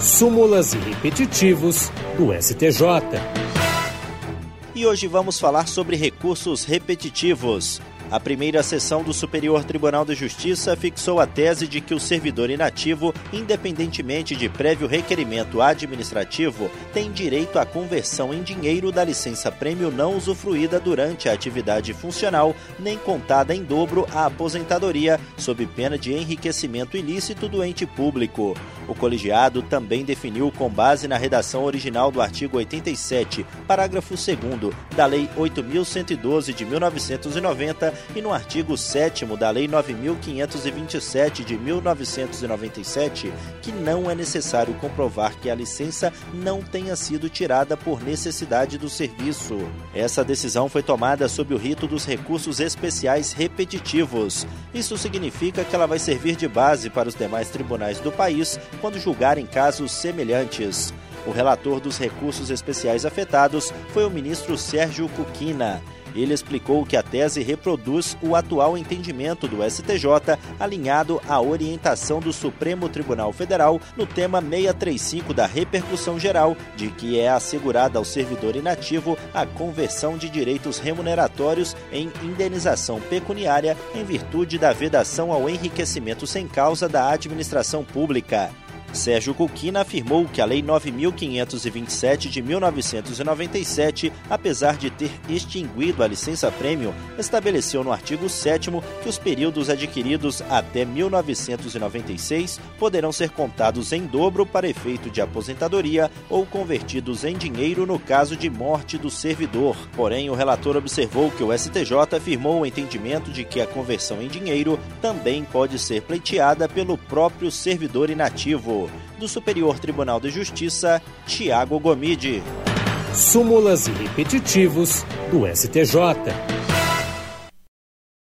súmulas e repetitivos do STJ. E hoje vamos falar sobre recursos repetitivos. A primeira sessão do Superior Tribunal de Justiça fixou a tese de que o servidor inativo, independentemente de prévio requerimento administrativo, tem direito à conversão em dinheiro da licença-prêmio não usufruída durante a atividade funcional, nem contada em dobro à aposentadoria, sob pena de enriquecimento ilícito do ente público. O colegiado também definiu, com base na redação original do artigo 87, parágrafo 2 da Lei 8.112 de 1990 e no artigo 7 da Lei 9527 de 1997 que não é necessário comprovar que a licença não tenha sido tirada por necessidade do serviço. Essa decisão foi tomada sob o rito dos recursos especiais repetitivos. Isso significa que ela vai servir de base para os demais tribunais do país quando julgarem casos semelhantes. O relator dos recursos especiais afetados foi o ministro Sérgio Cuquina. Ele explicou que a tese reproduz o atual entendimento do STJ, alinhado à orientação do Supremo Tribunal Federal no tema 635 da repercussão geral, de que é assegurada ao servidor inativo a conversão de direitos remuneratórios em indenização pecuniária em virtude da vedação ao enriquecimento sem causa da administração pública. Sérgio Cuquina afirmou que a Lei 9527 de 1997, apesar de ter extinguido a licença prêmio, estabeleceu no artigo 7 que os períodos adquiridos até 1996 poderão ser contados em dobro para efeito de aposentadoria ou convertidos em dinheiro no caso de morte do servidor. Porém, o relator observou que o STJ afirmou o entendimento de que a conversão em dinheiro também pode ser pleiteada pelo próprio servidor inativo do Superior Tribunal de Justiça, Tiago Gomide. Súmulas e repetitivos do STJ.